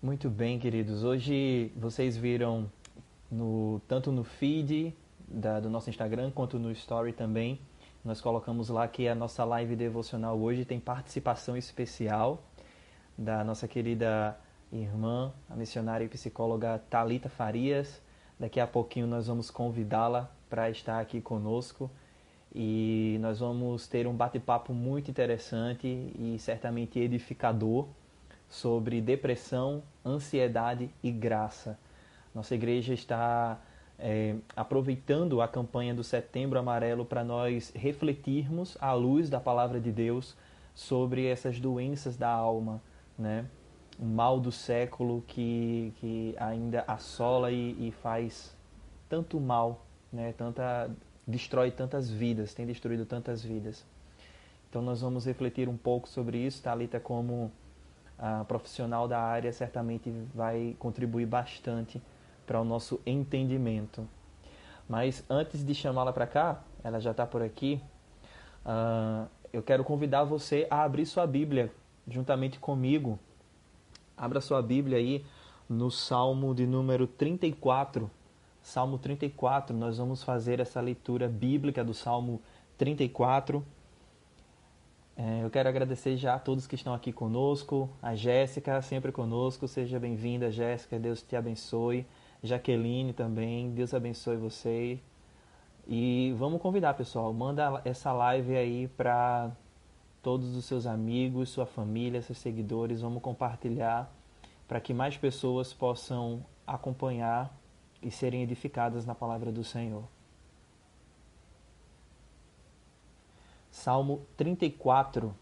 Muito bem, queridos. Hoje vocês viram no, tanto no feed da, do nosso Instagram quanto no Story também. Nós colocamos lá que a nossa live devocional hoje tem participação especial da nossa querida irmã, a missionária e psicóloga Talita Farias. Daqui a pouquinho nós vamos convidá-la para estar aqui conosco e nós vamos ter um bate-papo muito interessante e certamente edificador sobre depressão, ansiedade e graça. Nossa igreja está é, aproveitando a campanha do Setembro Amarelo para nós refletirmos à luz da palavra de Deus sobre essas doenças da alma, né? Um mal do século que, que ainda assola e, e faz tanto mal, né? Tanta destrói tantas vidas, tem destruído tantas vidas. Então nós vamos refletir um pouco sobre isso, Talita como a profissional da área certamente vai contribuir bastante para o nosso entendimento. Mas antes de chamá-la para cá, ela já está por aqui, uh, eu quero convidar você a abrir sua Bíblia juntamente comigo. Abra sua Bíblia aí no Salmo de número 34. Salmo 34, nós vamos fazer essa leitura bíblica do Salmo 34. É, eu quero agradecer já a todos que estão aqui conosco, a Jéssica sempre conosco, seja bem-vinda, Jéssica, Deus te abençoe. Jaqueline também, Deus abençoe você. E vamos convidar, pessoal, manda essa live aí para todos os seus amigos, sua família, seus seguidores, vamos compartilhar para que mais pessoas possam acompanhar e serem edificadas na palavra do Senhor. Salmo 34.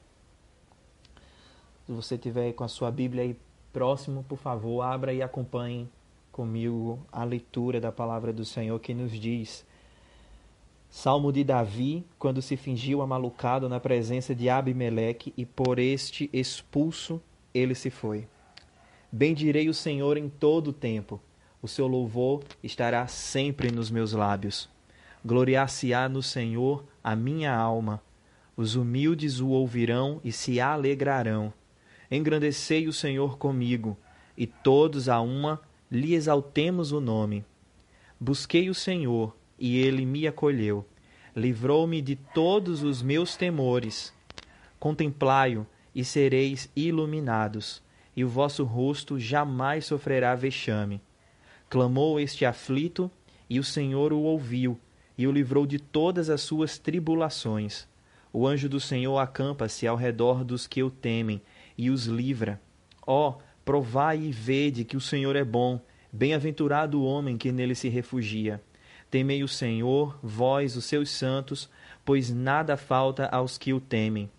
Se você tiver com a sua Bíblia aí próximo, por favor, abra e acompanhe comigo a leitura da palavra do Senhor que nos diz: Salmo de Davi, quando se fingiu amalucado na presença de Abimeleque e por este expulso ele se foi. Bendirei o Senhor em todo o tempo. O seu louvor estará sempre nos meus lábios. Gloriar-se-á no Senhor a minha alma os humildes o ouvirão e se alegrarão. Engrandecei o Senhor comigo, e todos a uma lhe exaltemos o nome. Busquei o Senhor, e ele me acolheu. Livrou-me de todos os meus temores. Contemplai-o, e sereis iluminados, e o vosso rosto jamais sofrerá vexame. Clamou este aflito, e o Senhor o ouviu, e o livrou de todas as suas tribulações o anjo do Senhor acampa-se ao redor dos que o temem e os livra. Ó, oh, provai e vede que o Senhor é bom, bem-aventurado o homem que nele se refugia. Temei o Senhor, vós, os seus santos, pois nada falta aos que o temem.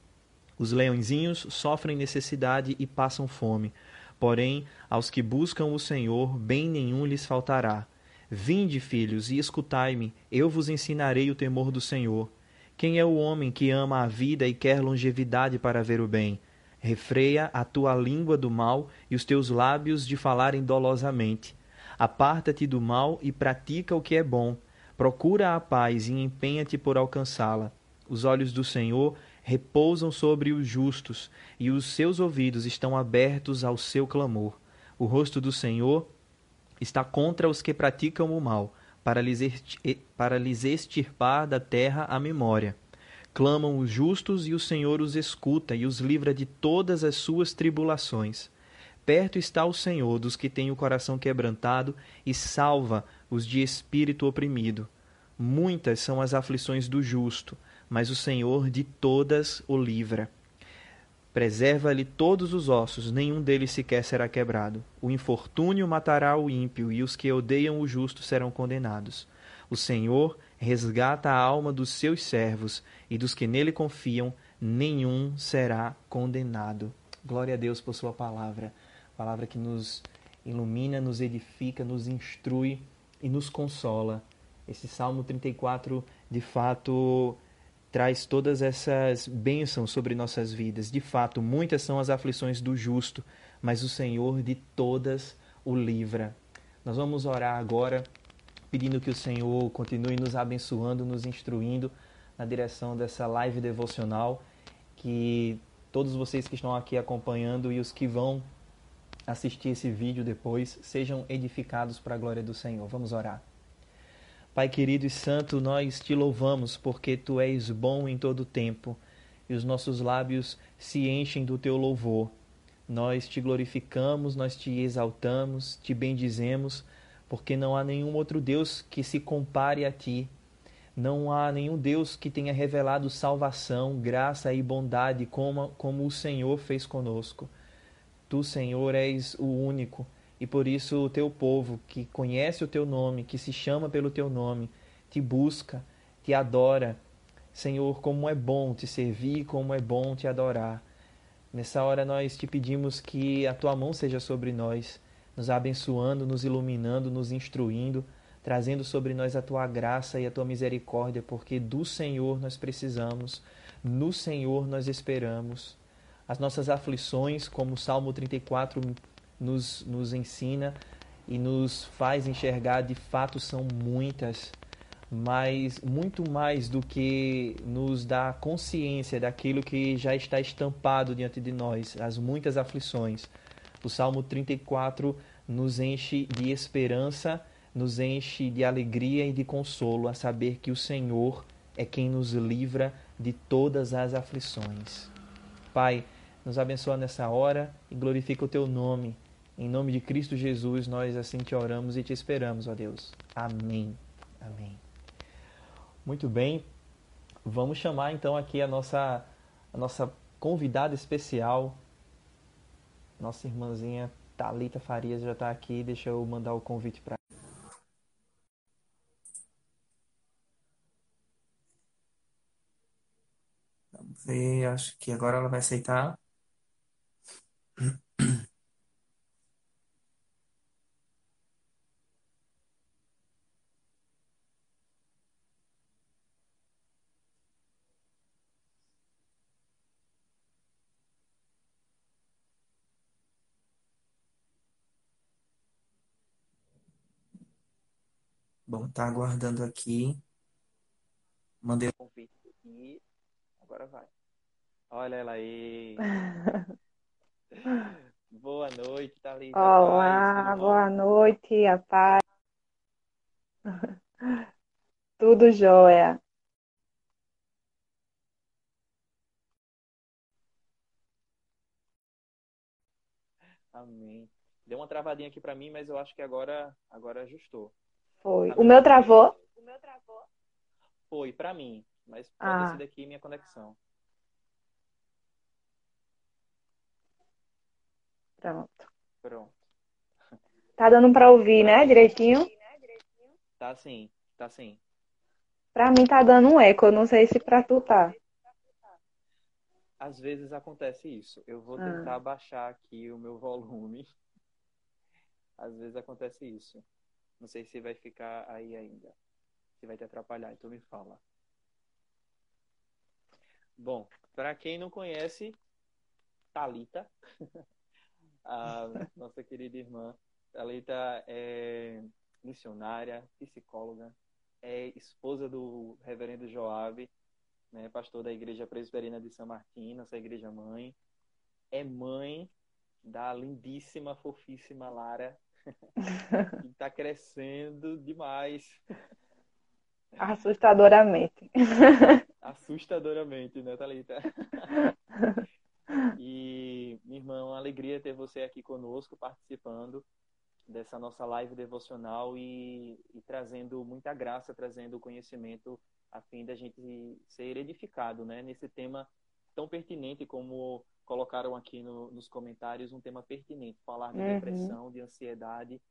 Os leõezinhos sofrem necessidade e passam fome, porém, aos que buscam o Senhor, bem nenhum lhes faltará. Vinde, filhos, e escutai-me, eu vos ensinarei o temor do Senhor. Quem é o homem que ama a vida e quer longevidade para ver o bem? Refreia a tua língua do mal e os teus lábios de falarem dolosamente. Aparta-te do mal e pratica o que é bom. Procura a paz e empenha-te por alcançá-la. Os olhos do Senhor repousam sobre os justos, e os seus ouvidos estão abertos ao seu clamor. O rosto do Senhor está contra os que praticam o mal, para lhes, extirpar da terra a memória. Clamam os justos e o Senhor os escuta e os livra de todas as suas tribulações. Perto está o Senhor dos que têm o coração quebrantado e salva os de espírito oprimido. Muitas são as aflições do justo, mas o Senhor de todas o livra. Preserva-lhe todos os ossos, nenhum deles sequer será quebrado. O infortúnio matará o ímpio, e os que odeiam o justo serão condenados. O Senhor resgata a alma dos seus servos, e dos que nele confiam, nenhum será condenado. Glória a Deus por Sua palavra, palavra que nos ilumina, nos edifica, nos instrui e nos consola. Esse Salmo 34, de fato, traz todas essas bênçãos sobre nossas vidas. De fato, muitas são as aflições do justo, mas o Senhor de todas o livra. Nós vamos orar agora, pedindo que o Senhor continue nos abençoando, nos instruindo na direção dessa live devocional, que todos vocês que estão aqui acompanhando e os que vão assistir esse vídeo depois sejam edificados para a glória do Senhor. Vamos orar. Pai querido e santo, nós te louvamos porque tu és bom em todo tempo e os nossos lábios se enchem do teu louvor. Nós te glorificamos, nós te exaltamos, te bendizemos, porque não há nenhum outro Deus que se compare a ti. Não há nenhum Deus que tenha revelado salvação, graça e bondade como, como o Senhor fez conosco. Tu, Senhor, és o único, e por isso o teu povo, que conhece o teu nome, que se chama pelo teu nome, te busca, te adora. Senhor, como é bom te servir, como é bom te adorar. Nessa hora nós te pedimos que a tua mão seja sobre nós, nos abençoando, nos iluminando, nos instruindo, trazendo sobre nós a tua graça e a tua misericórdia, porque do Senhor nós precisamos, no Senhor nós esperamos as nossas aflições, como o Salmo 34 nos, nos ensina e nos faz enxergar, de fato são muitas, mas muito mais do que nos dá consciência daquilo que já está estampado diante de nós, as muitas aflições. O Salmo 34 nos enche de esperança, nos enche de alegria e de consolo a saber que o Senhor é quem nos livra de todas as aflições. Pai, nos abençoa nessa hora e glorifica o teu nome. Em nome de Cristo Jesus, nós assim te oramos e te esperamos, ó Deus. Amém. Amém. Muito bem. Vamos chamar então aqui a nossa a nossa convidada especial, nossa irmãzinha Talita Farias já está aqui. Deixa eu mandar o convite para Vamos ver, acho que agora ela vai aceitar. Bom, tá aguardando aqui. Mandei o convite e agora vai. Olha ela aí. Boa noite, Thalita. Olá, Paz, boa noite, a paz. Tudo jóia. Amém. Deu uma travadinha aqui para mim, mas eu acho que agora agora ajustou. Foi. O meu travou? O meu travou. Foi para mim, mas pode ah. ser daqui minha conexão. Pronto. Pronto. Tá dando para ouvir, né, direitinho? Tá sim, tá sim. Pra mim tá dando um eco, eu não sei se pra tu tá. Às vezes acontece isso. Eu vou tentar ah. baixar aqui o meu volume. Às vezes acontece isso. Não sei se vai ficar aí ainda. Se vai te atrapalhar, então me fala. Bom, para quem não conhece, Talita, a nossa querida irmã, Talita é missionária, psicóloga, é esposa do reverendo Joab, né, pastor da Igreja Presbiteriana de São Martim, nossa igreja mãe. É mãe da lindíssima, fofíssima Lara, que está crescendo demais. Assustadoramente. Assustadoramente, né, Thalita? E, minha irmã, uma alegria ter você aqui conosco, participando dessa nossa live devocional e, e trazendo muita graça, trazendo conhecimento a fim da gente ser edificado, né? Nesse tema tão pertinente como colocaram aqui no, nos comentários, um tema pertinente, falar de uhum. depressão, de ansiedade,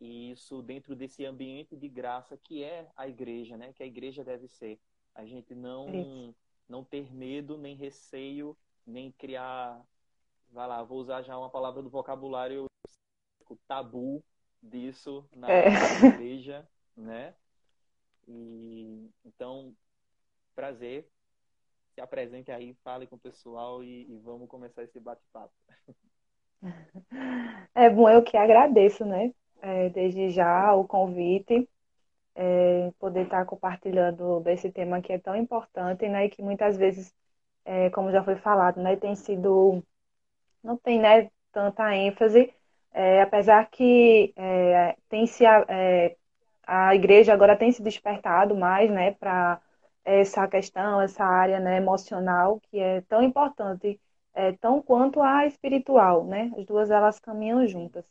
e isso dentro desse ambiente de graça que é a igreja, né? Que a igreja deve ser. A gente não, não ter medo, nem receio, nem criar, vai lá, vou usar já uma palavra do vocabulário, tabu disso na é. igreja, né? E então, prazer. Se apresente aí, fale com o pessoal e, e vamos começar esse bate-papo. É bom, eu que agradeço, né? É, desde já o convite, é, poder estar compartilhando desse tema que é tão importante, né? E que muitas vezes, é, como já foi falado, né? Tem sido, não tem, né? Tanta ênfase, É, apesar que é, tem se é, a igreja agora tem se despertado mais, né, para essa questão, essa área, né, emocional que é tão importante, é, tão quanto a espiritual, né? As duas elas caminham juntas.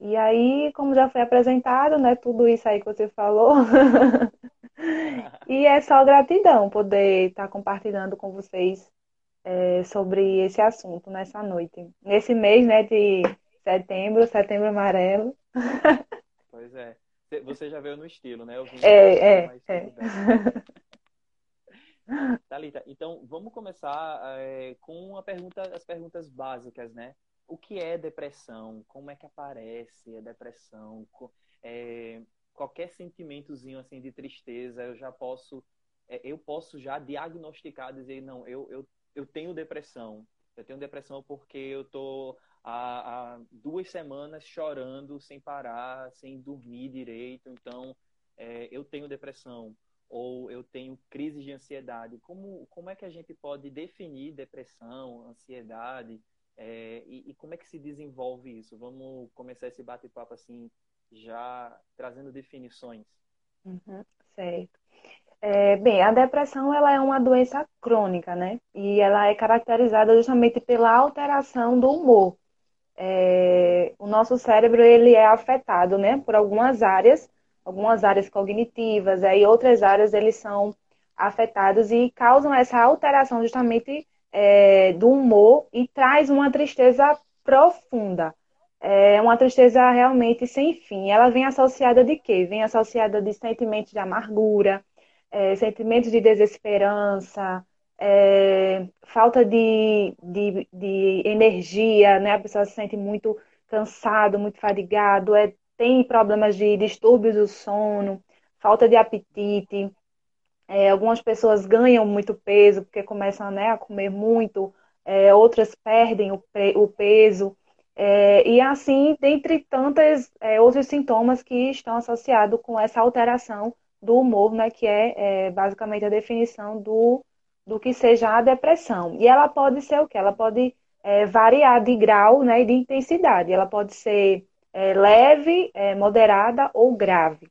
E aí, como já foi apresentado, né, tudo isso aí que você falou, e é só gratidão poder estar compartilhando com vocês é, sobre esse assunto nessa noite, nesse mês, né, de setembro, setembro amarelo. Pois é. Você já veio no estilo, né? Eu vim é, é, é. Thalita, então vamos começar é, com pergunta, as perguntas básicas, né? o que é depressão, como é que aparece a depressão, é, qualquer sentimentozinho assim de tristeza, eu já posso, é, eu posso já diagnosticar, dizer não, eu, eu, eu tenho depressão, eu tenho depressão porque eu tô há, há duas semanas chorando sem parar, sem dormir direito, então eu tenho depressão ou eu tenho crises de ansiedade. Como, como é que a gente pode definir depressão, ansiedade? É, e, e, como é que se desenvolve isso? Vamos começar esse bate-papo assim, já trazendo definições. Uhum, certo. É, bem, a depressão ela é uma doença crônica, né? E ela é caracterizada justamente pela alteração do humor. É, o nosso cérebro ele é afetado, né, por algumas áreas, algumas áreas cognitivas, aí outras áreas eles são afetados e causam essa alteração justamente é, do humor e traz uma tristeza profunda. É uma tristeza realmente sem fim. Ela vem associada de quê? Vem associada de sentimentos de amargura, é, sentimentos de desesperança, é, falta de, de, de, energia, né? A pessoa se sente muito cansado, muito fadigado, é, tem problemas de distúrbios do sono, falta de apetite, é, algumas pessoas ganham muito peso porque começam né, a comer muito, é, outras perdem o, o peso. É, e assim, dentre tantos é, outros sintomas que estão associados com essa alteração do humor, né, que é, é, basicamente a definição do, do que seja a depressão. E ela pode ser o que? Ela pode é, variar de grau né, e de intensidade. Ela pode ser leve, moderada ou grave.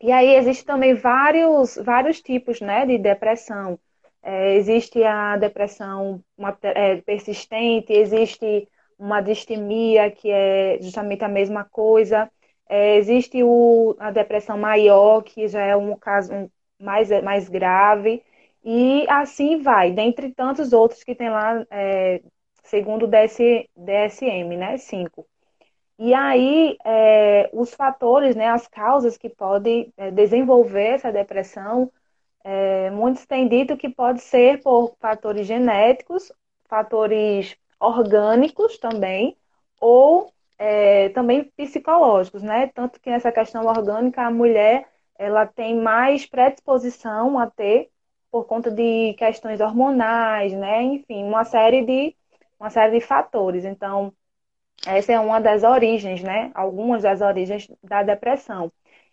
E aí existe também vários, vários tipos né, de depressão. É, existe a depressão uma, é, persistente, existe uma distimia, que é justamente a mesma coisa. É, existe o, a depressão maior, que já é um caso mais, mais grave. E assim vai, dentre tantos outros que tem lá, é, segundo o DS, DSM, né? 5. E aí, é, os fatores, né, as causas que podem é, desenvolver essa depressão, é, muitos têm dito que pode ser por fatores genéticos, fatores orgânicos também, ou é, também psicológicos, né? Tanto que nessa questão orgânica, a mulher ela tem mais predisposição a ter por conta de questões hormonais, né? Enfim, uma série de uma série de fatores. Então, essa é uma das origens, né? Algumas das origens da depressão.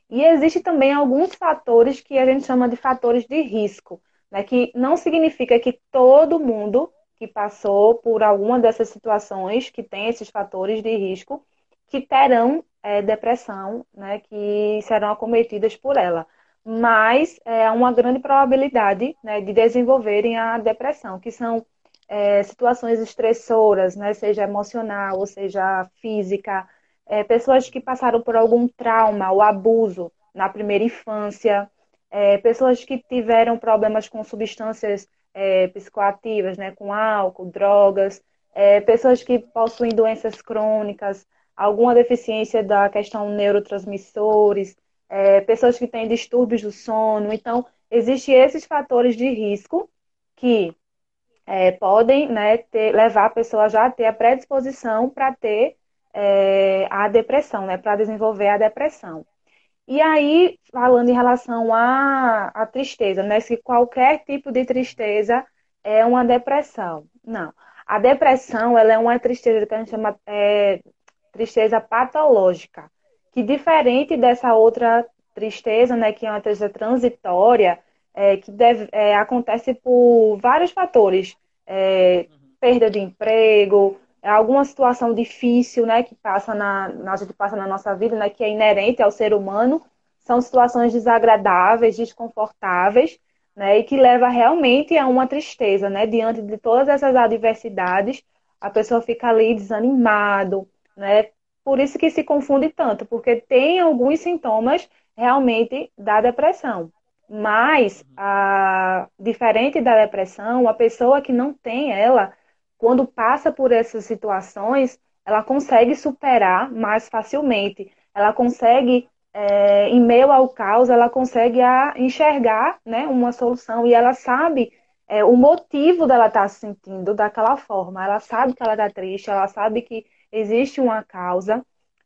E existe também alguns fatores que a gente chama de fatores de risco, né? Que não significa que todo mundo que passou por alguma dessas situações, que tem esses fatores de risco, que terão é, depressão, né? Que serão acometidas por ela. Mas é uma grande probabilidade né, de desenvolverem a depressão, que são é, situações estressoras, né, seja emocional ou seja física, é, pessoas que passaram por algum trauma ou abuso na primeira infância, é, pessoas que tiveram problemas com substâncias é, psicoativas, né, com álcool, drogas, é, pessoas que possuem doenças crônicas, alguma deficiência da questão neurotransmissores, é, pessoas que têm distúrbios do sono. Então, existem esses fatores de risco que é, podem né, ter, levar a pessoa já a ter a predisposição para ter é, a depressão, né, para desenvolver a depressão. E aí, falando em relação à, à tristeza, né, se qualquer tipo de tristeza é uma depressão. Não. A depressão ela é uma tristeza que a gente chama é, tristeza patológica, que diferente dessa outra tristeza, né, que é uma tristeza transitória, é, que deve, é, acontece por vários fatores. É, perda de emprego, é alguma situação difícil, né, que passa na, a gente passa na nossa vida, né, que é inerente ao ser humano, são situações desagradáveis, desconfortáveis, né, e que leva realmente a uma tristeza, né, diante de todas essas adversidades, a pessoa fica ali desanimado, né, por isso que se confunde tanto, porque tem alguns sintomas realmente da depressão. Mas, a, diferente da depressão, a pessoa que não tem ela, quando passa por essas situações, ela consegue superar mais facilmente. Ela consegue, é, em meio ao caos, ela consegue a, enxergar né, uma solução e ela sabe é, o motivo dela estar tá se sentindo daquela forma. Ela sabe que ela está triste, ela sabe que existe uma causa,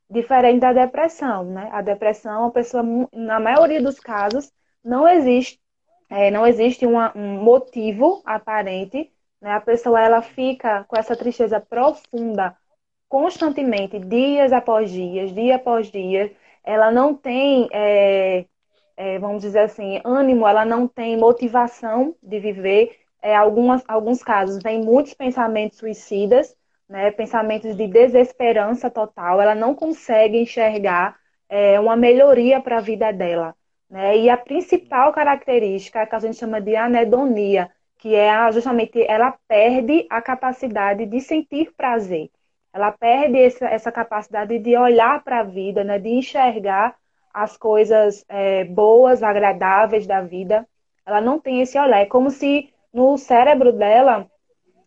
diferente da depressão. Né? A depressão, a pessoa, na maioria dos casos, não existe, é, não existe uma, um motivo aparente né? A pessoa ela fica com essa tristeza profunda constantemente, dias após dias, dia após dia. Ela não tem, é, é, vamos dizer assim, ânimo, ela não tem motivação de viver. É, algumas, alguns casos, vem muitos pensamentos suicidas, né, pensamentos de desesperança total. Ela não consegue enxergar é, uma melhoria para a vida dela. Né? E a principal característica é que a gente chama de anedonia, que é justamente ela perde a capacidade de sentir prazer. Ela perde essa, essa capacidade de olhar para a vida, né, de enxergar as coisas é, boas, agradáveis da vida. Ela não tem esse olhar. É como se no cérebro dela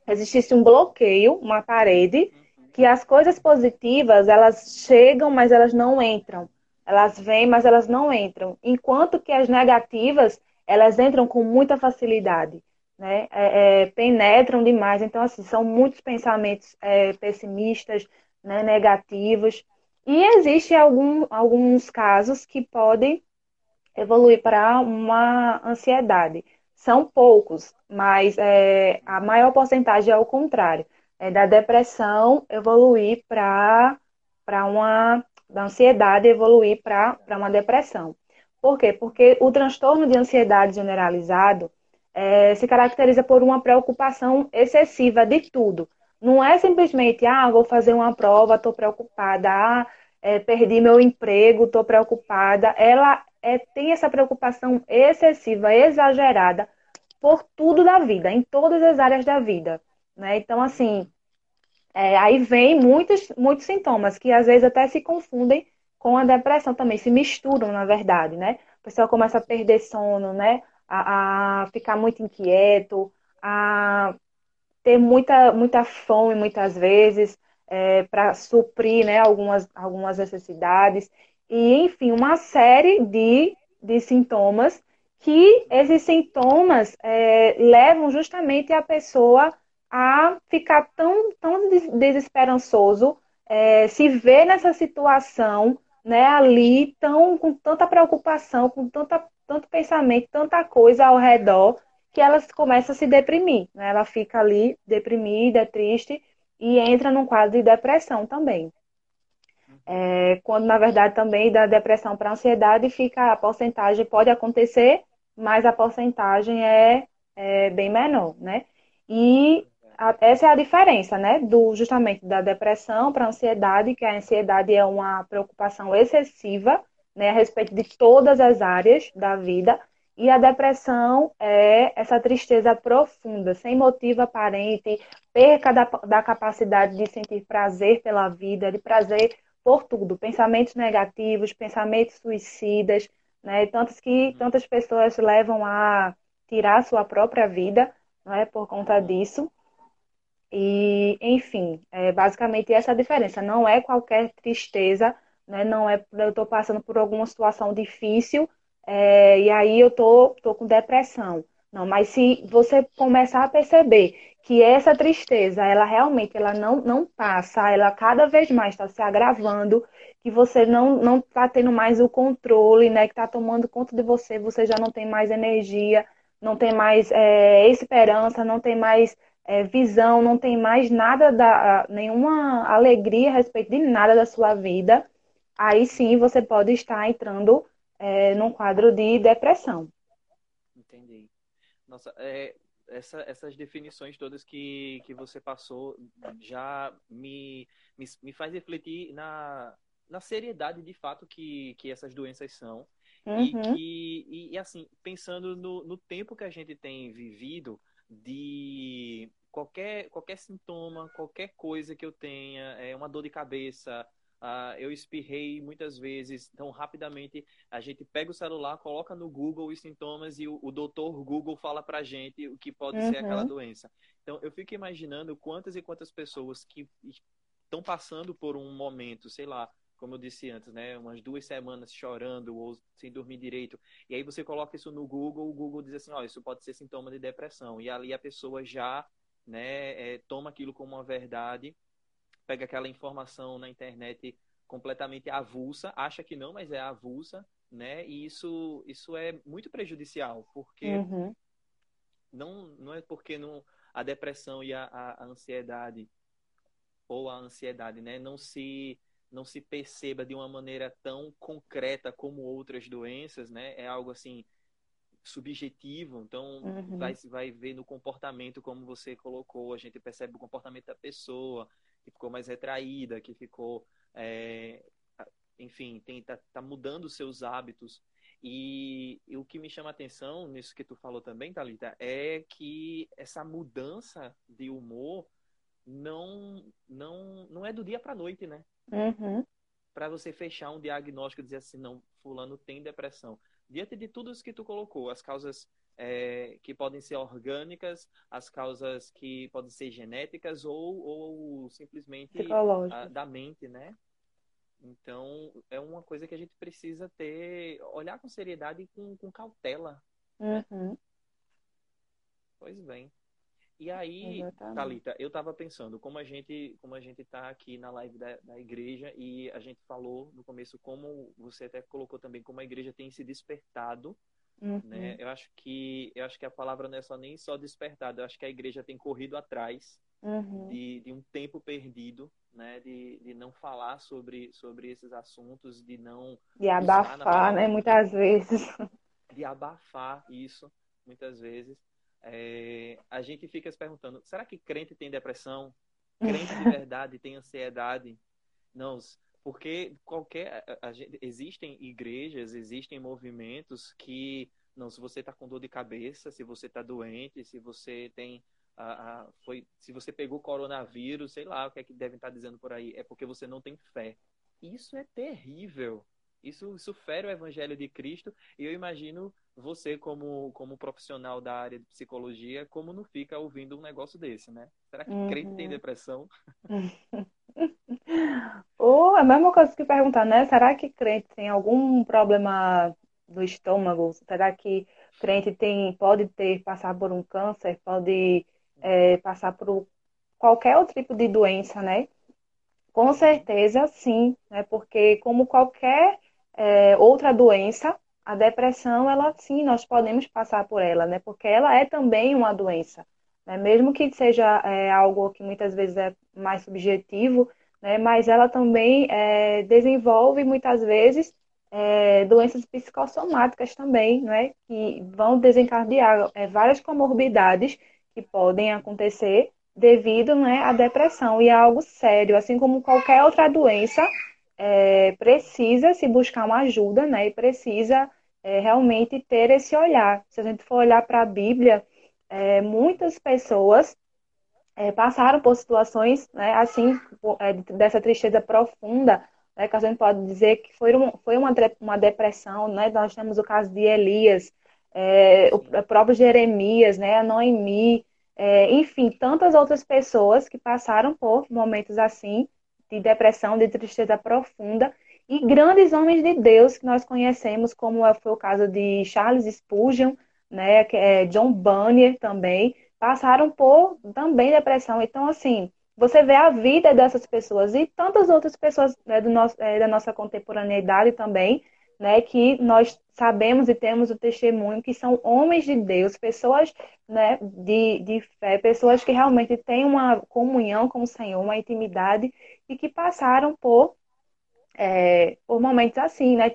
existisse um bloqueio, uma parede, que as coisas positivas elas chegam, mas elas não entram. Elas vêm, mas elas não entram. Enquanto que as negativas elas entram com muita facilidade né, é, é, penetram demais. Então, assim, são muitos pensamentos é, pessimistas, né, negativos. E existem algum, alguns casos que podem evoluir para uma ansiedade. São poucos, mas é, a maior porcentagem é o contrário. É da depressão evoluir para uma. Da ansiedade evoluir para uma depressão. Por quê? Porque o transtorno de ansiedade generalizado é, se caracteriza por uma preocupação excessiva de tudo. Não é simplesmente, ah, vou fazer uma prova, estou preocupada, ah, é, perdi meu emprego, estou preocupada. Ela é, tem essa preocupação excessiva, exagerada por tudo da vida, em todas as áreas da vida. Né? Então, assim, é, aí vem muitos, muitos sintomas que às vezes até se confundem com a depressão também, se misturam, na verdade, né? A pessoa começa a perder sono, né? a, a ficar muito inquieto, a ter muita, muita fome muitas vezes é, para suprir né, algumas, algumas necessidades. E, enfim, uma série de, de sintomas que esses sintomas é, levam justamente a pessoa a ficar tão, tão desesperançoso, é, se ver nessa situação, né, ali, tão, com tanta preocupação, com tanta tanto pensamento, tanta coisa ao redor, que ela começa a se deprimir. Né? Ela fica ali deprimida, triste e entra num quadro de depressão também. É, quando na verdade também da depressão para ansiedade fica a porcentagem pode acontecer, mas a porcentagem é, é bem menor, né? E a, essa é a diferença, né? Do justamente da depressão para ansiedade, que a ansiedade é uma preocupação excessiva né, a respeito de todas as áreas da vida. E a depressão é essa tristeza profunda, sem motivo aparente, perca da, da capacidade de sentir prazer pela vida, de prazer por tudo, pensamentos negativos, pensamentos suicidas, né? Tantas que uhum. tantas pessoas levam a tirar sua própria vida, não é por conta disso. E, enfim, é basicamente essa a diferença. Não é qualquer tristeza né? Não é eu estou passando por alguma situação difícil é, e aí eu tô, tô com depressão. Não, mas se você começar a perceber que essa tristeza, ela realmente ela não, não passa, ela cada vez mais está se agravando, que você não não está tendo mais o controle, né? Que está tomando conta de você, você já não tem mais energia, não tem mais é, esperança, não tem mais é, visão, não tem mais nada da nenhuma alegria a respeito de nada da sua vida aí sim você pode estar entrando é, num quadro de depressão. Entendi. Nossa, é, essa, essas definições todas que, que você passou já me, me, me faz refletir na, na seriedade de fato que, que essas doenças são. Uhum. E que, e, e, assim, pensando no, no tempo que a gente tem vivido, de qualquer, qualquer sintoma, qualquer coisa que eu tenha, é uma dor de cabeça, Uh, eu espirrei muitas vezes, então rapidamente a gente pega o celular, coloca no Google os sintomas e o, o doutor Google fala pra gente o que pode uhum. ser aquela doença. Então eu fico imaginando quantas e quantas pessoas que estão passando por um momento, sei lá, como eu disse antes, né, umas duas semanas chorando ou sem dormir direito, e aí você coloca isso no Google, o Google diz assim, ó, oh, isso pode ser sintoma de depressão, e ali a pessoa já, né, é, toma aquilo como uma verdade pega aquela informação na internet completamente avulsa, acha que não, mas é avulsa, né? E isso, isso é muito prejudicial, porque uhum. não, não é porque não, a depressão e a, a, ansiedade ou a ansiedade, né, não se não se perceba de uma maneira tão concreta como outras doenças, né? É algo assim subjetivo, então uhum. vai vai ver no comportamento como você colocou, a gente percebe o comportamento da pessoa, que ficou mais retraída, que ficou, é, enfim, tem, tá, tá mudando os seus hábitos. E, e, o que me chama a atenção nisso que tu falou também, Thalita, é que essa mudança de humor não, não, não é do dia para noite, né? Uhum. Para você fechar um diagnóstico e dizer assim, não, fulano tem depressão. Diante de tudo isso que tu colocou, as causas é, que podem ser orgânicas, as causas que podem ser genéticas ou, ou simplesmente a, da mente, né? Então, é uma coisa que a gente precisa ter, olhar com seriedade e com, com cautela. Né? Uhum. Pois bem. E aí, Exatamente. Thalita, eu estava pensando, como a gente como a gente está aqui na live da, da igreja e a gente falou no começo como você até colocou também como a igreja tem se despertado Uhum. Né? Eu acho que eu acho que a palavra não é só nem só despertado, eu acho que a igreja tem corrido atrás uhum. de, de um tempo perdido, né? De, de não falar sobre, sobre esses assuntos, de não de abafar, né? Muitas vezes de abafar isso, muitas vezes. É, a gente fica se perguntando: será que crente tem depressão? Crente de verdade tem ansiedade? Não, porque qualquer. A, a, existem igrejas, existem movimentos que. Não, se você está com dor de cabeça, se você está doente, se você tem. A, foi, se você pegou coronavírus, sei lá o que é que devem estar tá dizendo por aí, é porque você não tem fé. Isso é terrível. Isso, isso fere o evangelho de Cristo. E eu imagino você, como, como profissional da área de psicologia, como não fica ouvindo um negócio desse, né? Será que uhum. crente tem depressão? Ou a mesma coisa que perguntar, né? Será que crente tem algum problema do estômago? Será que crente tem, pode ter, passar por um câncer, pode é, passar por qualquer outro tipo de doença, né? Com certeza, sim, né? Porque como qualquer é, outra doença, a depressão, ela sim, nós podemos passar por ela, né? Porque ela é também uma doença, né? Mesmo que seja é, algo que muitas vezes é mais subjetivo, né? Mas ela também é, desenvolve muitas vezes é, doenças psicossomáticas também, né? Que vão desencadear é, várias comorbidades que podem acontecer devido né, à depressão e é algo sério, assim como qualquer outra doença é, precisa se buscar uma ajuda, né? E precisa é, realmente ter esse olhar. Se a gente for olhar para a Bíblia, é, muitas pessoas é, passaram por situações, né, assim, é, dessa tristeza profunda, né, que a gente pode dizer que foi, um, foi uma, uma depressão, né? Nós temos o caso de Elias, é, o próprio Jeremias, né? A Noemi, enfim, tantas outras pessoas que passaram por momentos assim de depressão, de tristeza profunda, e grandes homens de Deus que nós conhecemos, como é, foi o caso de Charles Spurgeon, né, é John Bunyan também, passaram por também depressão. Então, assim, você vê a vida dessas pessoas e tantas outras pessoas né, do nosso, é, da nossa contemporaneidade também, né, que nós sabemos e temos o testemunho que são homens de Deus, pessoas né, de, de fé, pessoas que realmente têm uma comunhão com o Senhor, uma intimidade e que passaram por, é, por momentos assim, né,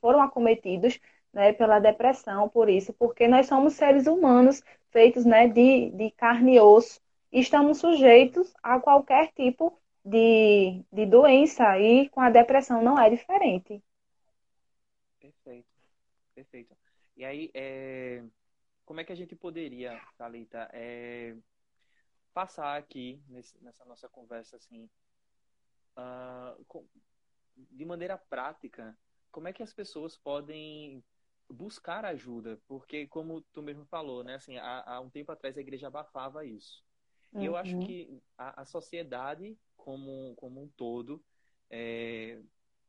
foram acometidos né, pela depressão, por isso, porque nós somos seres humanos feitos né, de, de carne e osso e estamos sujeitos a qualquer tipo de, de doença e com a depressão não é diferente. Perfeito. E aí, é, como é que a gente poderia, Thalita, é, passar aqui nesse, nessa nossa conversa assim, uh, com, de maneira prática, como é que as pessoas podem buscar ajuda? Porque, como tu mesmo falou, né, assim, há, há um tempo atrás a igreja abafava isso. Uhum. E eu acho uhum. que a, a, sociedade como, como um todo, é,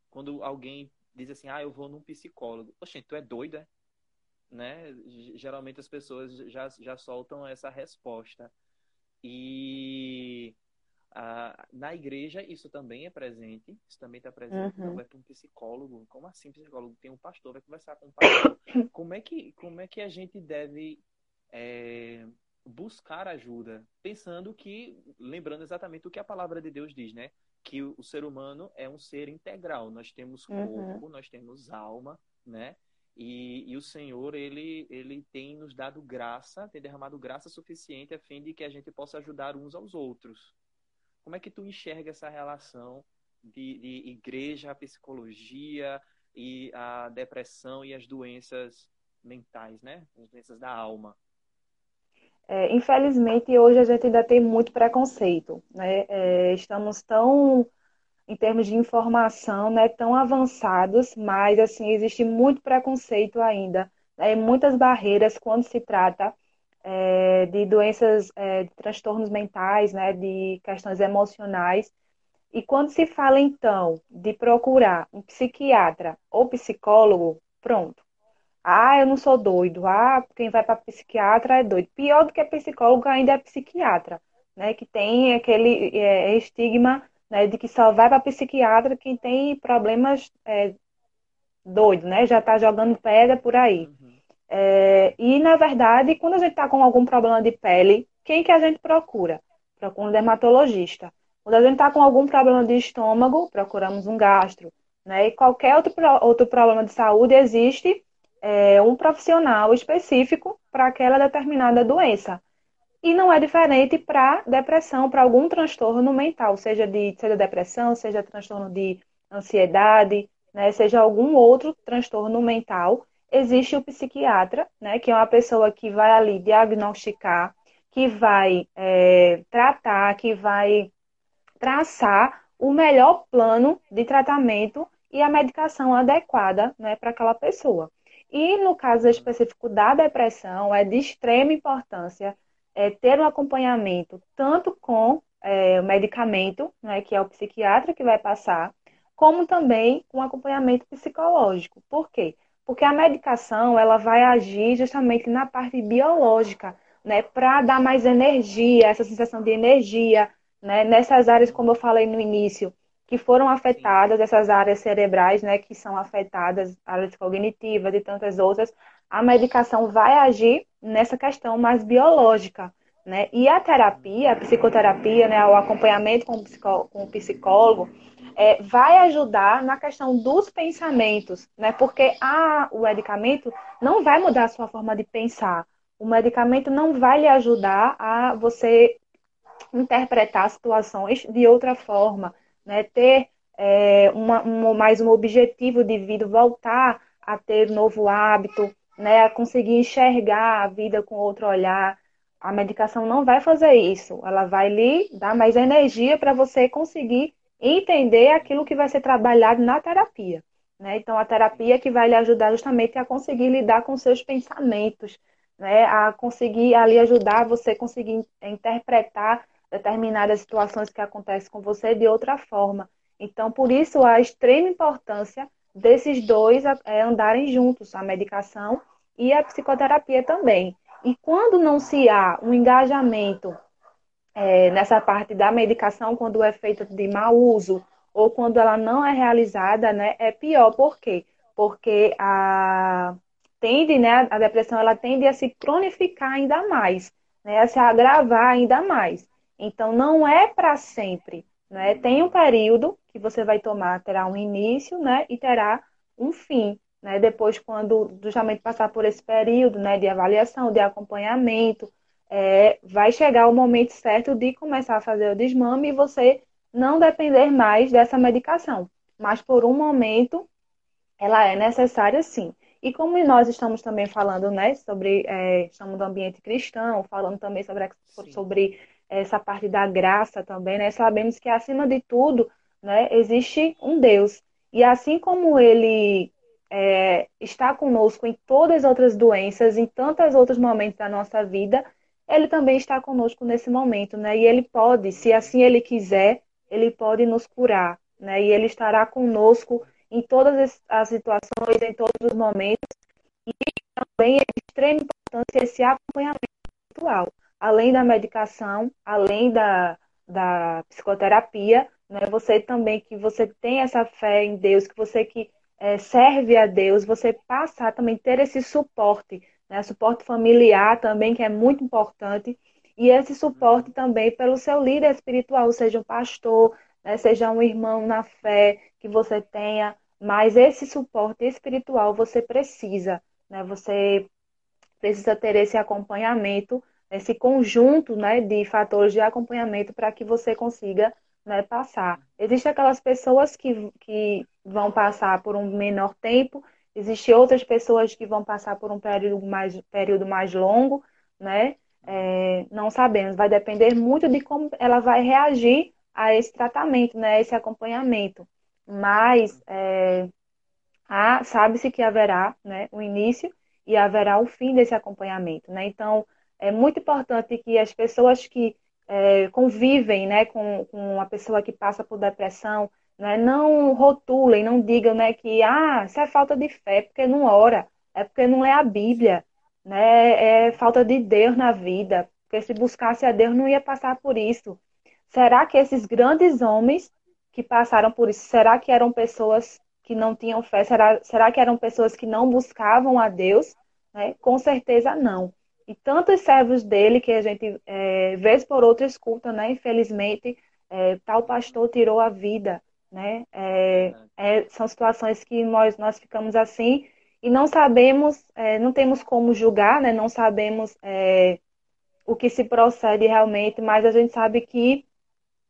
quando alguém diz assim, ah, eu vou num psicólogo, poxa, tu é doido, é? Né? Geralmente as pessoas já, já soltam essa resposta. E ah, na igreja isso também é presente, isso também está presente. Uhum. Não vai para um psicólogo, como assim psicólogo? Tem um pastor, vai conversar com um pastor. como é que como é que a gente deve é, buscar ajuda, pensando que, lembrando exatamente o que a palavra de Deus diz, né? Que o, ser humano é um ser integral. Nós temos uhum. corpo, uhum. nós temos alma, né? E, e, o Senhor, ele, ele tem nos dado graça, tem derramado graça suficiente a fim de que a gente possa ajudar uns aos outros. Como é que tu enxerga essa relação de, de igreja, psicologia e a depressão e as doenças mentais, né? As doenças da alma. É, infelizmente, hoje a gente ainda tem muito preconceito. Né? É, estamos tão, em termos de informação, né, tão avançados, mas assim existe muito preconceito ainda, né? muitas barreiras quando se trata é, de doenças, é, de transtornos mentais, né, de questões emocionais. E quando se fala, então, de procurar um psiquiatra ou psicólogo, pronto. Ah, eu não sou doido. Ah, quem vai para psiquiatra é doido. Pior do que psicólogo ainda é psiquiatra, né? Que tem aquele é, estigma né, de que só vai para psiquiatra quem tem problemas é, doido, né? Já está jogando pedra por aí. Uhum. É, e, na verdade, quando a gente está com algum problema de pele, quem que a gente procura? Procura um dermatologista. Quando a gente está com algum problema de estômago, procuramos um gastro. Né? E qualquer outro, outro problema de saúde existe é, um profissional específico para aquela determinada doença. E não é diferente para depressão, para algum transtorno mental, seja de seja depressão, seja transtorno de ansiedade, né, seja algum outro transtorno mental. Existe o psiquiatra, né, que é uma pessoa que vai ali diagnosticar, que vai é, tratar, que vai traçar o melhor plano de tratamento e a medicação adequada né, para aquela pessoa. E no caso específico da depressão, é de extrema importância é, ter um acompanhamento tanto com é, o medicamento, né, que é o psiquiatra que vai passar, como também com acompanhamento psicológico. Por quê? Porque a medicação ela vai agir justamente na parte biológica, né, para dar mais energia, essa sensação de energia, né, nessas áreas, como eu falei no início, que foram afetadas, essas áreas cerebrais, né, que são afetadas, áreas cognitivas e tantas outras, a medicação vai agir nessa questão mais biológica, né? E a terapia, a psicoterapia, né, o acompanhamento com o, psicó com o psicólogo, é, vai ajudar na questão dos pensamentos, né? Porque a, o medicamento não vai mudar a sua forma de pensar. O medicamento não vai lhe ajudar a você interpretar situações de outra forma, né, ter é, uma, uma, mais um objetivo de vida, voltar a ter um novo hábito, né, a conseguir enxergar a vida com outro olhar. A medicação não vai fazer isso, ela vai lhe dar mais energia para você conseguir entender aquilo que vai ser trabalhado na terapia. Né? Então, a terapia que vai lhe ajudar justamente a conseguir lidar com seus pensamentos, né? a conseguir ali ajudar você conseguir interpretar determinadas situações que acontecem com você de outra forma. Então, por isso, a extrema importância desses dois é, andarem juntos, a medicação e a psicoterapia também. E quando não se há um engajamento é, nessa parte da medicação, quando é feito de mau uso ou quando ela não é realizada, né, é pior. Por quê? Porque a, tende, né, a depressão ela tende a se cronificar ainda mais, né, a se agravar ainda mais. Então, não é para sempre. Né? Tem um período que você vai tomar, terá um início né? e terá um fim. né, depois quando justamente passar por esse período, né, de avaliação, de acompanhamento, é, vai chegar o momento certo de começar a fazer o desmame e você não depender mais dessa medicação. Mas por um momento, ela é necessária sim. E como nós estamos também falando, né, sobre, é, estamos no ambiente cristão, falando também sobre, sobre essa parte da graça também, né, sabemos que acima de tudo, né, existe um Deus. E assim como ele é, está conosco em todas as outras doenças, em tantos outros momentos da nossa vida, ele também está conosco nesse momento, né? E ele pode, se assim ele quiser, ele pode nos curar, né? E ele estará conosco em todas as situações, em todos os momentos. E também é de extrema importância esse acompanhamento espiritual. Além da medicação, além da, da psicoterapia, né? Você também que você tem essa fé em Deus, que você que é, serve a Deus, você passar também ter esse suporte, né? Suporte familiar também, que é muito importante. E esse suporte também pelo seu líder espiritual, seja um pastor, né? seja um irmão na fé que você tenha, mas esse suporte espiritual você precisa, né? Você precisa ter esse acompanhamento, esse conjunto, né, de fatores de acompanhamento para que você consiga né, passar. Existem aquelas pessoas que, que vão passar por um menor tempo, existem outras pessoas que vão passar por um período mais, período mais longo, né? É, não sabemos, vai depender muito de como ela vai reagir a esse tratamento, né, esse acompanhamento mas é, sabe-se que haverá né, o início e haverá o fim desse acompanhamento. Né? Então, é muito importante que as pessoas que é, convivem né, com, com uma pessoa que passa por depressão né, não rotulem, não digam né, que ah, isso é falta de fé, é porque não ora, é porque não lê a Bíblia, né, é falta de Deus na vida, porque se buscasse a Deus não ia passar por isso. Será que esses grandes homens que passaram por isso, será que eram pessoas que não tinham fé? Será, será que eram pessoas que não buscavam a Deus? Né? Com certeza não. E tantos servos dele que a gente, é, vez por outra, escuta, né? Infelizmente, é, tal pastor tirou a vida, né? É, é, são situações que nós, nós ficamos assim e não sabemos, é, não temos como julgar, né? Não sabemos é, o que se procede realmente, mas a gente sabe que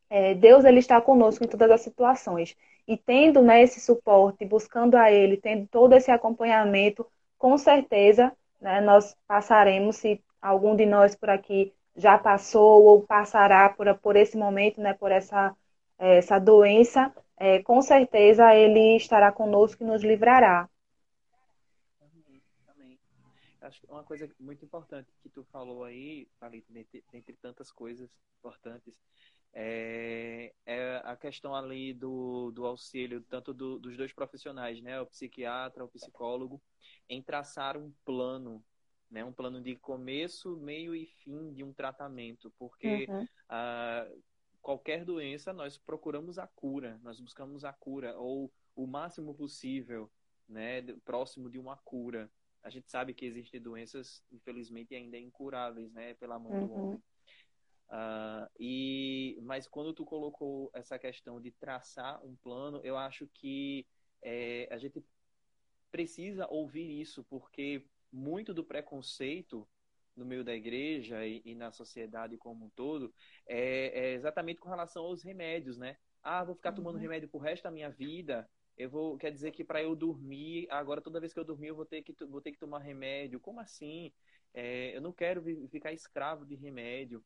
é, Deus ele está conosco em todas as situações. E tendo né, esse suporte, buscando a Ele, tendo todo esse acompanhamento, com certeza né, nós passaremos, se algum de nós por aqui já passou ou passará por, por esse momento, né, por essa, é, essa doença, é, com certeza Ele estará conosco e nos livrará. Acho que uma coisa muito importante que tu falou aí, dentre, dentre tantas coisas importantes, é, é a questão ali do, do auxílio, tanto do, dos dois profissionais, né, o psiquiatra, o psicólogo, em traçar um plano, né, um plano de começo, meio e fim de um tratamento, porque uhum. a, qualquer doença nós procuramos a cura, nós buscamos a cura, ou o máximo possível, né, próximo de uma cura. A gente sabe que existem doenças, infelizmente, ainda incuráveis, né, pela mão uhum. do homem. Uh, e mas quando tu colocou essa questão de traçar um plano, eu acho que é, a gente precisa ouvir isso porque muito do preconceito no meio da igreja e, e na sociedade como um todo é, é, exatamente com relação aos remédios, né? Ah, vou ficar tomando uhum. remédio pro resto da minha vida. Eu vou, quer dizer que para eu dormir, agora toda vez que eu dormir eu vou ter que vou ter que tomar remédio. Como assim? É, eu não quero ficar escravo de remédio.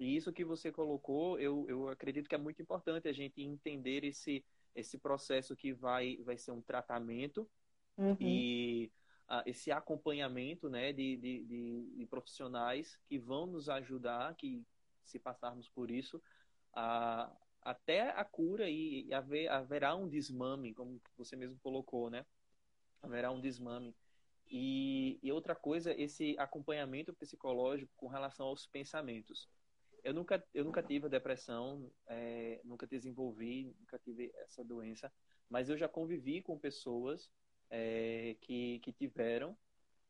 E isso que você colocou, eu, eu acredito que é muito importante a gente entender esse, esse processo que vai, vai ser um tratamento uhum. e uh, esse acompanhamento né, de, de, de, de, profissionais que vão nos ajudar, que se passarmos por isso, uh, até a cura e, e haver, haverá um desmame, como você mesmo colocou, né? Haverá um desmame. E, e outra coisa, esse acompanhamento psicológico com relação aos pensamentos eu nunca, eu nunca tive depressão, é, nunca desenvolvi, nunca tive essa doença, mas eu já convivi com pessoas é, que, que tiveram,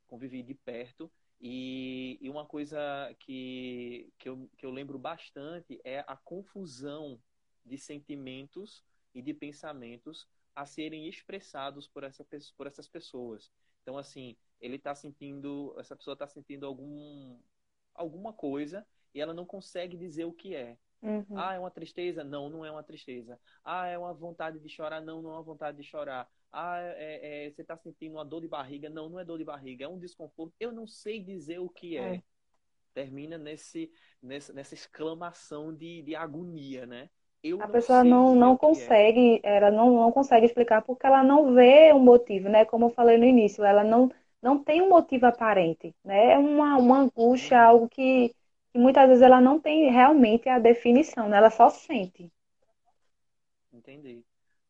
convivi de perto, e, e uma coisa que, que, eu, que eu lembro bastante é a confusão de sentimentos e de pensamentos a serem expressados por, essa, por essas pessoas. Então, assim, ele está sentindo, essa pessoa está sentindo algum, alguma coisa e ela não consegue dizer o que é. Uhum. Ah, é uma tristeza? Não, não é uma tristeza. Ah, é uma vontade de chorar? Não, não é uma vontade de chorar. Ah, é, é, você está sentindo uma dor de barriga? Não, não é dor de barriga, é um desconforto. Eu não sei dizer o que é. é. Termina nesse, nessa, nessa exclamação de, de agonia, né? Eu a pessoa não, não é. consegue, é. ela não, não consegue explicar porque ela não vê um motivo, né? Como eu falei no início, ela não, não tem um motivo aparente, né? É uma, uma angústia, algo que e muitas vezes ela não tem realmente a definição, né? ela só sente. Entendi.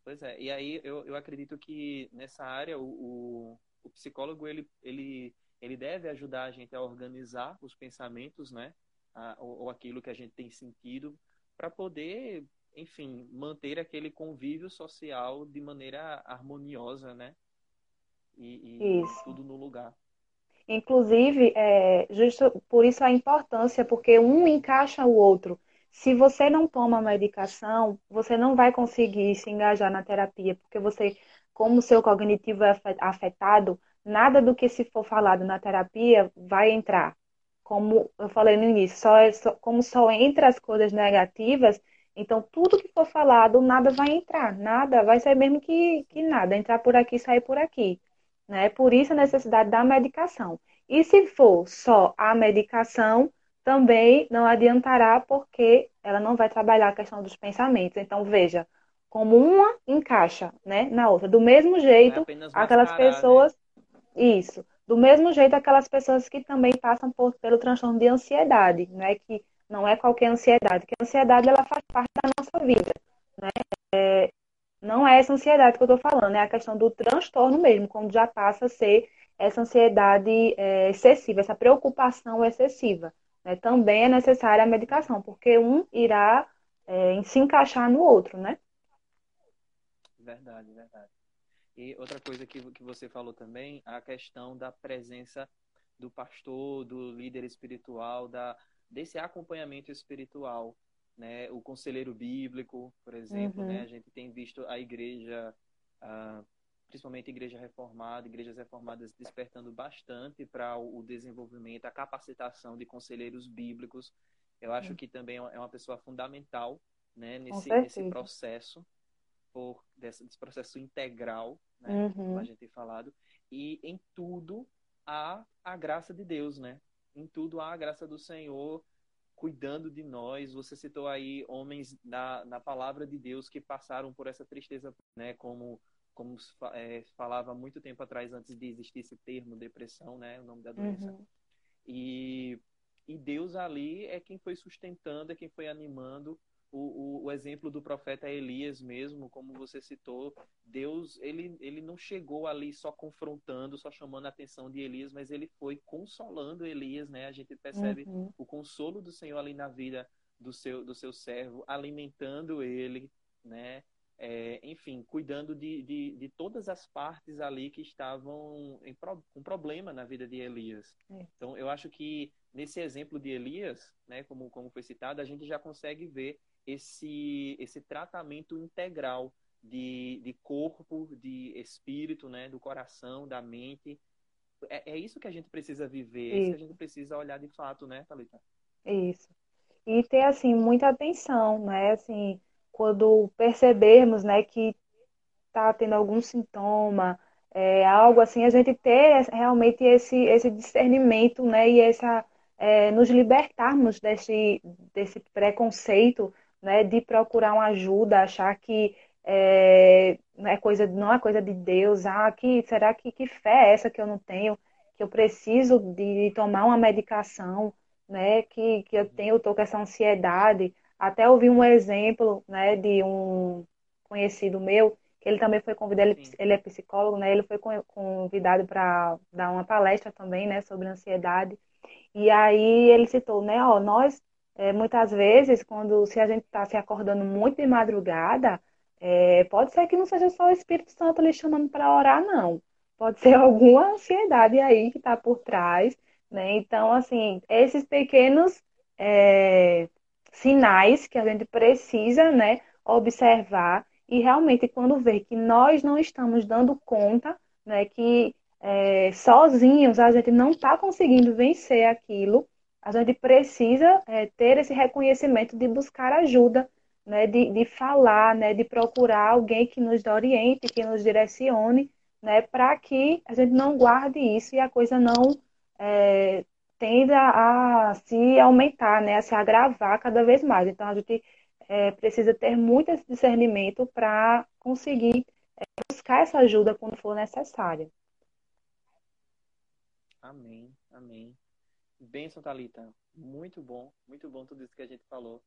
Pois é, e aí eu, eu acredito que nessa área o, o, o psicólogo ele, ele, ele deve ajudar a gente a organizar os pensamentos, né? A, ou, ou aquilo que a gente tem sentido, para poder, enfim, manter aquele convívio social de maneira harmoniosa, né? E, e tudo no lugar. Inclusive, é, justo por isso a importância, porque um encaixa o outro. Se você não toma a medicação, você não vai conseguir se engajar na terapia, porque você, como o seu cognitivo é afetado, nada do que se for falado na terapia vai entrar. Como eu falei no início, só, é, como só entra as coisas negativas, então tudo que for falado, nada vai entrar, nada, vai ser mesmo que, que nada, entrar por aqui, sair por aqui. Né? Por isso a necessidade da medicação. E se for só a medicação, também não adiantará, porque ela não vai trabalhar a questão dos pensamentos. Então, veja, como uma encaixa né, na outra. Do mesmo jeito, é aquelas né? pessoas. Né? Isso. Do mesmo jeito, aquelas pessoas que também passam por, pelo transtorno de ansiedade, né? Que não é qualquer ansiedade, que a ansiedade ela faz parte da nossa vida. Né? É, não é essa ansiedade que eu estou falando, é a questão do transtorno mesmo, quando já passa a ser essa ansiedade é, excessiva, essa preocupação excessiva. Né? Também é necessária a medicação, porque um irá é, se encaixar no outro, né? Verdade, verdade. E outra coisa que, que você falou também, a questão da presença do pastor, do líder espiritual, da, desse acompanhamento espiritual né? O conselheiro bíblico, por exemplo, né? uhum. né? A gente tem visto a igreja, principalmente a igreja reformada, igrejas reformadas despertando bastante para o desenvolvimento, a capacitação de conselheiros bíblicos. Eu acho uhum. que também é uma pessoa fundamental, né? Nesse, nesse processo, por desse, desse processo integral, né? Uhum. Como a gente tem falado. E em tudo há a graça de Deus, né? Em tudo há a graça do Senhor cuidando de nós. Você citou aí homens na, na palavra de Deus que passaram por essa tristeza, né? Como como é, falava muito tempo atrás, antes de existir esse termo depressão, né? O nome da doença. Uhum. E, e Deus ali é quem foi sustentando, é quem foi animando o, o, o, exemplo do profeta Elias mesmo, como você citou, Deus ele, ele não chegou ali só confrontando, só chamando a atenção de Elias, mas ele foi consolando Elias, né? A gente percebe uhum. o consolo do Senhor ali na vida do seu, do seu servo, alimentando ele, né? É, enfim, cuidando de, de, de, todas as partes ali que estavam com problema na vida de Elias. É. Então, eu acho que nesse exemplo de Elias, né, como, como foi citado, a gente já consegue ver esse, esse tratamento integral de, de corpo, de espírito, né, do coração, da mente. É, é isso que a gente precisa viver, é isso. que a gente precisa olhar de fato, né, Thalita? Isso. E ter, assim, muita atenção, né, assim, quando percebermos, né, que está tendo algum sintoma, é, algo assim, a gente ter realmente esse, esse discernimento, né, e essa, é, nos libertarmos desse, desse preconceito né, de procurar uma ajuda, achar que é, é coisa, não é coisa de Deus, ah, que, será que, que fé é essa que eu não tenho, que eu preciso de tomar uma medicação, né, que, que eu tenho, eu tô com essa ansiedade. Até ouvi um exemplo, né, de um conhecido meu, que ele também foi convidado, ele, ele é psicólogo, né, ele foi convidado para dar uma palestra também, né, sobre ansiedade. E aí ele citou, né, ó, nós é, muitas vezes, quando se a gente está se acordando muito de madrugada, é, pode ser que não seja só o Espírito Santo lhe chamando para orar, não. Pode ser alguma ansiedade aí que está por trás, né? Então, assim, esses pequenos é, sinais que a gente precisa, né, observar e realmente quando vê que nós não estamos dando conta, né, que é, sozinhos a gente não está conseguindo vencer aquilo, a gente precisa é, ter esse reconhecimento de buscar ajuda, né, de, de falar, né, de procurar alguém que nos oriente, que nos direcione, né, para que a gente não guarde isso e a coisa não é, tenda a se aumentar, né, a se agravar cada vez mais. Então a gente é, precisa ter muito esse discernimento para conseguir é, buscar essa ajuda quando for necessária. Amém, amém. Benção, Thalita. Muito bom, muito bom tudo isso que a gente falou.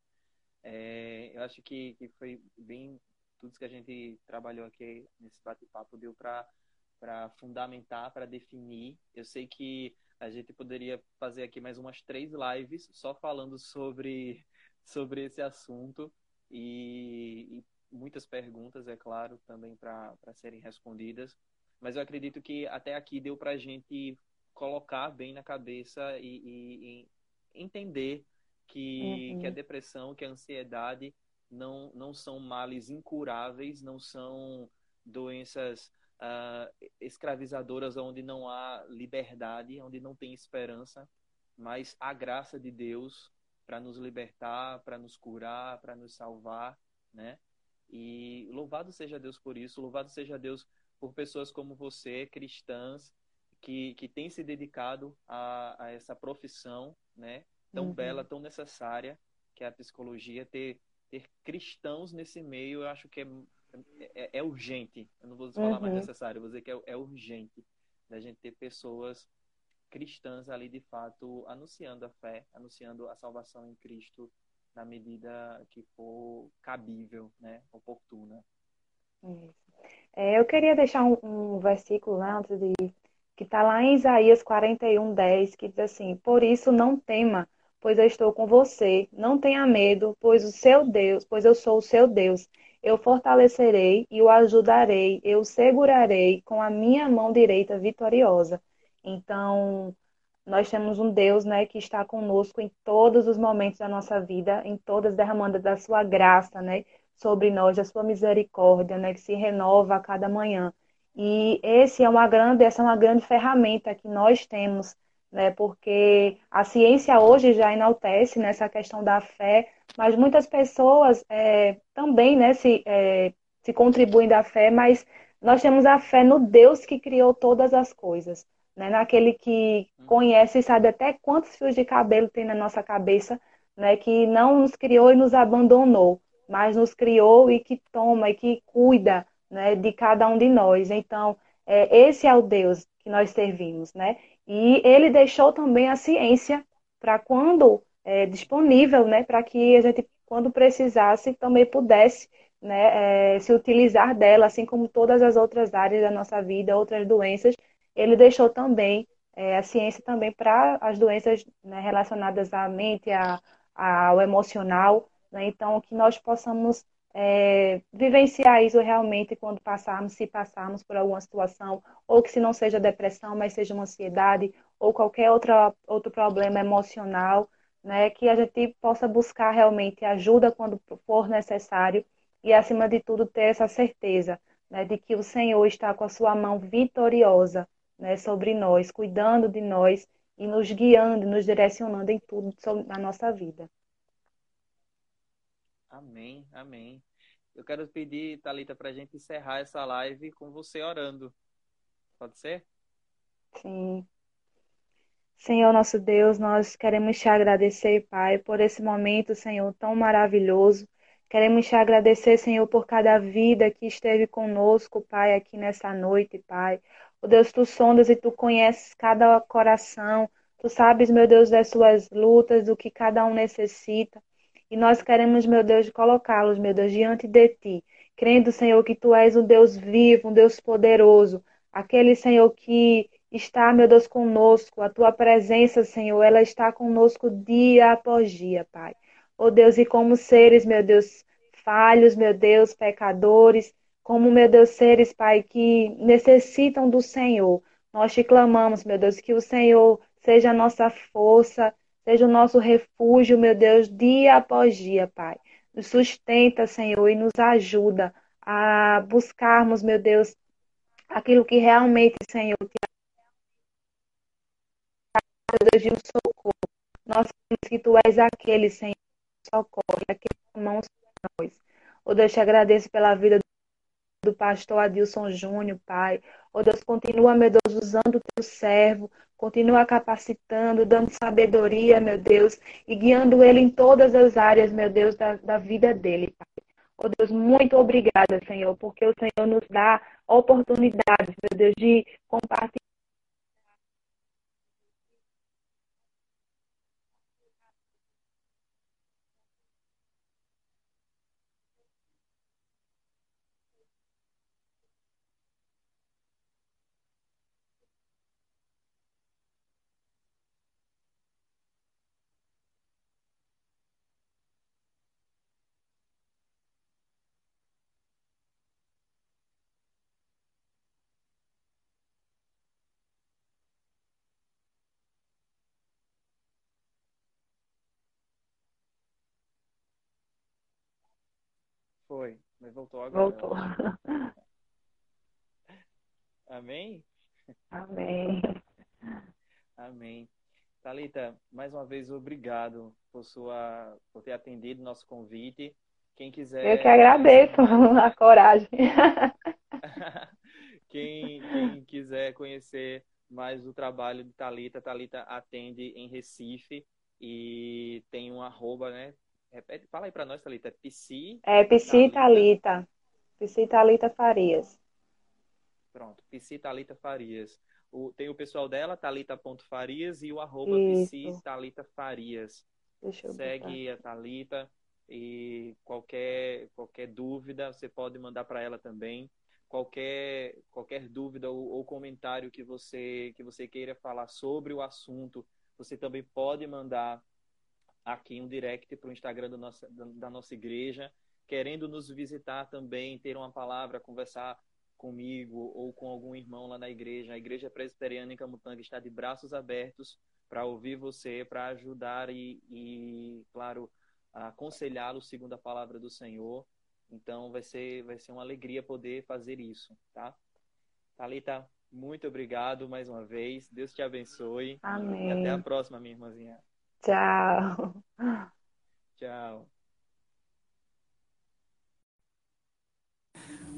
É, eu acho que, que foi bem tudo isso que a gente trabalhou aqui nesse bate-papo deu para para fundamentar, para definir. Eu sei que a gente poderia fazer aqui mais umas três lives só falando sobre, sobre esse assunto e, e muitas perguntas, é claro, também para serem respondidas. Mas eu acredito que até aqui deu para a gente colocar bem na cabeça e, e, e entender que, uhum. que a depressão, que a ansiedade não, não são males incuráveis, não são doenças uh, escravizadoras onde não há liberdade, onde não tem esperança, mas a graça de Deus para nos libertar, para nos curar, para nos salvar, né? E louvado seja Deus por isso, louvado seja Deus por pessoas como você, cristãs, que, que têm se dedicado a, a essa profissão, né? Tão uhum. bela, tão necessária, que é a psicologia. Ter, ter cristãos nesse meio, eu acho que é, é, é urgente. Eu não vou falar uhum. mais necessário, vou dizer que é, é urgente da gente ter pessoas cristãs ali de fato anunciando a fé, anunciando a salvação em Cristo na medida que for cabível, né, oportuna. É, eu queria deixar um, um versículo né, antes de que está lá em Isaías 41, 10, que diz assim: Por isso não tema, pois eu estou com você. Não tenha medo, pois o seu Deus, pois eu sou o seu Deus. Eu fortalecerei e o ajudarei, eu segurarei com a minha mão direita vitoriosa. Então, nós temos um Deus, né, que está conosco em todos os momentos da nossa vida, em todas derramando da sua graça, né, sobre nós, da sua misericórdia, né, que se renova a cada manhã. E esse é uma grande, essa é uma grande ferramenta que nós temos, né? Porque a ciência hoje já enaltece nessa questão da fé, mas muitas pessoas é, também, né, se, é, se contribuem da fé, mas nós temos a fé no Deus que criou todas as coisas, né? Naquele que conhece e sabe até quantos fios de cabelo tem na nossa cabeça, né? Que não nos criou e nos abandonou, mas nos criou e que toma e que cuida né, de cada um de nós. Então, é, esse é o Deus que nós servimos, né? E ele deixou também a ciência para quando é, disponível, né, para que a gente, quando precisasse, também pudesse né, é, se utilizar dela, assim como todas as outras áreas da nossa vida, outras doenças, ele deixou também é, a ciência também para as doenças né, relacionadas à mente, a, ao emocional, né? então que nós possamos é, vivenciar isso realmente quando passarmos, se passarmos por alguma situação, ou que se não seja depressão, mas seja uma ansiedade, ou qualquer outra, outro problema emocional, né, que a gente possa buscar realmente ajuda quando for necessário e, acima de tudo, ter essa certeza né, de que o Senhor está com a sua mão vitoriosa né, sobre nós, cuidando de nós e nos guiando, nos direcionando em tudo na nossa vida. Amém, amém. Eu quero pedir, Thalita, para a gente encerrar essa live com você orando. Pode ser? Sim. Senhor nosso Deus, nós queremos te agradecer, Pai, por esse momento, Senhor, tão maravilhoso. Queremos te agradecer, Senhor, por cada vida que esteve conosco, Pai, aqui nessa noite, Pai. O Deus, tu sondas e tu conheces cada coração. Tu sabes, meu Deus, das suas lutas, do que cada um necessita. E nós queremos, meu Deus, colocá-los, meu Deus, diante de ti, crendo, Senhor, que tu és um Deus vivo, um Deus poderoso, aquele, Senhor, que está, meu Deus, conosco. A tua presença, Senhor, ela está conosco dia após dia, Pai. Oh Deus, e como seres, meu Deus, falhos, meu Deus, pecadores, como, meu Deus, seres, Pai, que necessitam do Senhor. Nós te clamamos, meu Deus, que o Senhor seja a nossa força, Seja o nosso refúgio, meu Deus, dia após dia, Pai. Nos sustenta, Senhor, e nos ajuda a buscarmos, meu Deus, aquilo que realmente, Senhor, te Deus de um socorro. Nós sabemos que Tu és aquele, Senhor, que socorre, aquele que mãos nós. Oh Deus, te agradeço pela vida do pastor Adilson Júnior, Pai. Oh Deus, continua, meu Deus, usando o teu servo, continua capacitando, dando sabedoria, meu Deus, e guiando ele em todas as áreas, meu Deus, da, da vida dele, Pai. Oh Deus, muito obrigada, Senhor, porque o Senhor nos dá oportunidades, meu Deus, de compartilhar Foi, mas voltou agora. Voltou. Amém? Amém. Amém. Talita, mais uma vez obrigado por sua por ter atendido nosso convite. Quem quiser Eu que agradeço a coragem. quem, quem quiser conhecer mais o trabalho de Talita, Talita atende em Recife e tem um arroba, né? Repete, fala aí para nós, Thalita. É Psi. É Psi Thalita. Psi Thalita Farias. Pronto, Psi Thalita Farias. O, tem o pessoal dela, Thalita.farias, e o arroba Psi Thalita Farias. Segue botar. a Thalita e qualquer, qualquer dúvida você pode mandar para ela também. Qualquer, qualquer dúvida ou, ou comentário que você, que você queira falar sobre o assunto, você também pode mandar aqui um direct para o Instagram do nossa, da nossa igreja, querendo nos visitar também, ter uma palavra, conversar comigo ou com algum irmão lá na igreja. A Igreja Presbiteriana em Camutanga está de braços abertos para ouvir você, para ajudar e, e claro, aconselhá-lo segundo a palavra do Senhor. Então vai ser, vai ser uma alegria poder fazer isso, tá? Thalita, muito obrigado mais uma vez. Deus te abençoe. Amém. E até a próxima, minha irmãzinha. Tchau. Tchau.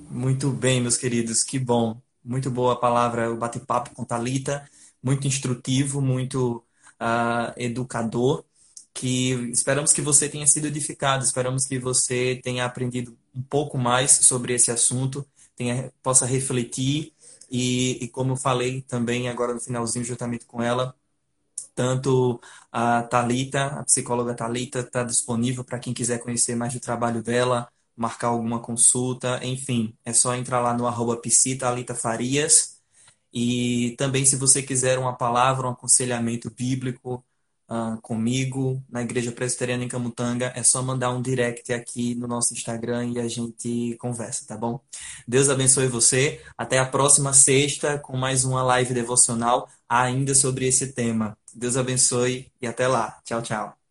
Muito bem, meus queridos, que bom. Muito boa a palavra, o bate-papo com Talita, muito instrutivo, muito uh, educador. Que esperamos que você tenha sido edificado, esperamos que você tenha aprendido um pouco mais sobre esse assunto, tenha, possa refletir e, e como eu falei também agora no finalzinho juntamente com ela, tanto a Talita, a psicóloga Talita, está disponível para quem quiser conhecer mais do trabalho dela, marcar alguma consulta, enfim, é só entrar lá no arroba Farias. E também, se você quiser uma palavra, um aconselhamento bíblico uh, comigo na Igreja Presbiteriana em Camutanga, é só mandar um direct aqui no nosso Instagram e a gente conversa, tá bom? Deus abençoe você. Até a próxima sexta com mais uma live devocional ainda sobre esse tema. Deus abençoe e até lá. Tchau, tchau.